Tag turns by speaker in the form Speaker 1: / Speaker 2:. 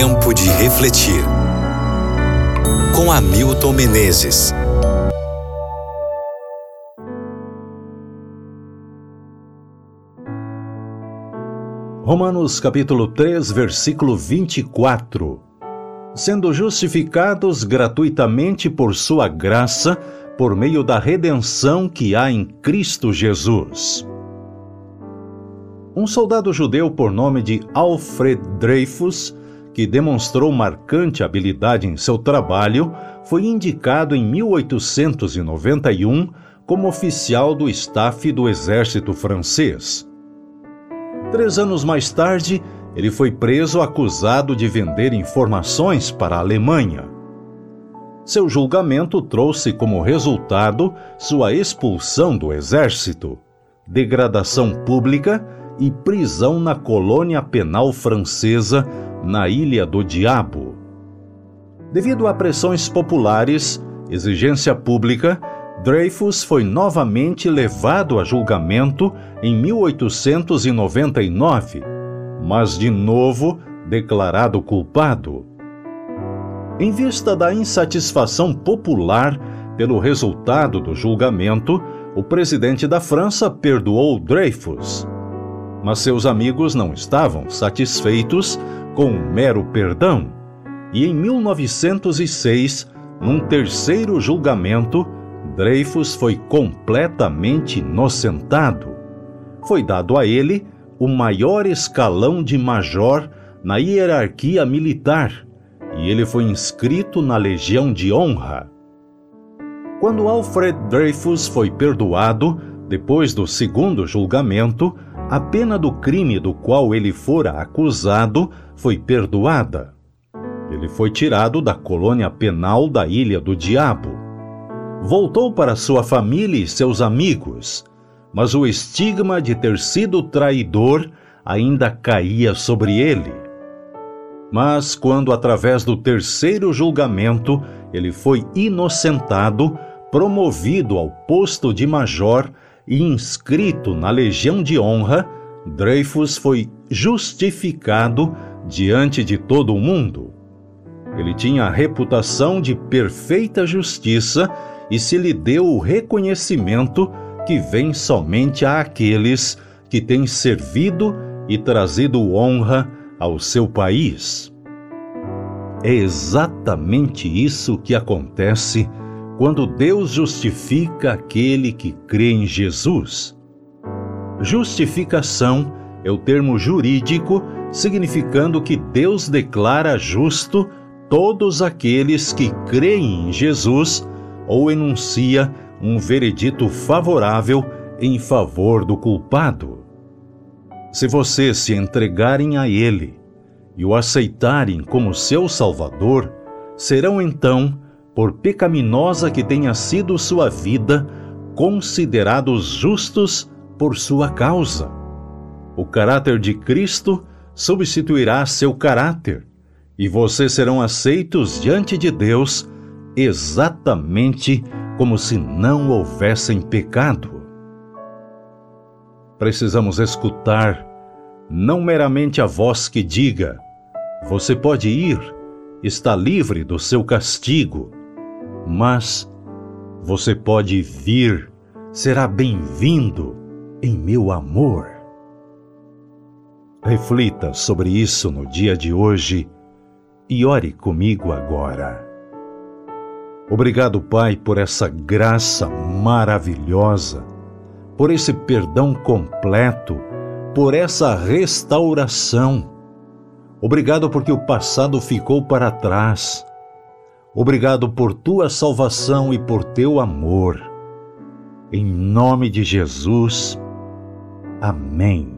Speaker 1: Tempo de refletir. Com Hamilton Menezes.
Speaker 2: Romanos capítulo 3, versículo 24. Sendo justificados gratuitamente por sua graça, por meio da redenção que há em Cristo Jesus. Um soldado judeu por nome de Alfred Dreyfus, que demonstrou marcante habilidade em seu trabalho, foi indicado em 1891 como oficial do staff do exército francês. Três anos mais tarde, ele foi preso acusado de vender informações para a Alemanha. Seu julgamento trouxe como resultado sua expulsão do exército, degradação pública e prisão na colônia penal francesa na Ilha do Diabo. Devido a pressões populares, exigência pública, Dreyfus foi novamente levado a julgamento em 1899, mas de novo declarado culpado. Em vista da insatisfação popular pelo resultado do julgamento, o presidente da França perdoou Dreyfus mas seus amigos não estavam satisfeitos com um mero perdão. E em 1906, num terceiro julgamento, Dreyfus foi completamente inocentado. Foi dado a ele o maior escalão de major na hierarquia militar e ele foi inscrito na Legião de Honra. Quando Alfred Dreyfus foi perdoado, depois do segundo julgamento, a pena do crime do qual ele fora acusado foi perdoada. Ele foi tirado da colônia penal da Ilha do Diabo. Voltou para sua família e seus amigos, mas o estigma de ter sido traidor ainda caía sobre ele. Mas quando, através do terceiro julgamento, ele foi inocentado, promovido ao posto de major, e inscrito na Legião de Honra, Dreyfus foi justificado diante de todo o mundo. Ele tinha a reputação de perfeita justiça e se lhe deu o reconhecimento que vem somente àqueles que têm servido e trazido honra ao seu país. É exatamente isso que acontece quando Deus justifica aquele que crê em Jesus. Justificação é o termo jurídico significando que Deus declara justo todos aqueles que creem em Jesus ou enuncia um veredito favorável em favor do culpado. Se vocês se entregarem a Ele e o aceitarem como seu Salvador, serão então por pecaminosa que tenha sido sua vida, considerados justos por sua causa. O caráter de Cristo substituirá seu caráter, e vocês serão aceitos diante de Deus exatamente como se não houvessem pecado. Precisamos escutar não meramente a voz que diga: Você pode ir, está livre do seu castigo mas você pode vir, será bem-vindo em meu amor. Reflita sobre isso no dia de hoje e ore comigo agora. Obrigado, Pai, por essa graça maravilhosa, por esse perdão completo, por essa restauração. Obrigado porque o passado ficou para trás Obrigado por tua salvação e por teu amor. Em nome de Jesus. Amém.